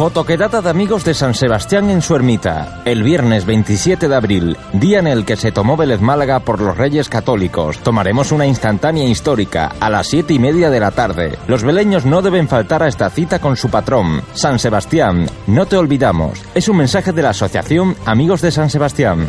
Fotoquedada de amigos de San Sebastián en su ermita, el viernes 27 de abril, día en el que se tomó Vélez Málaga por los Reyes Católicos. Tomaremos una instantánea histórica a las siete y media de la tarde. Los veleños no deben faltar a esta cita con su patrón, San Sebastián. No te olvidamos. Es un mensaje de la Asociación Amigos de San Sebastián.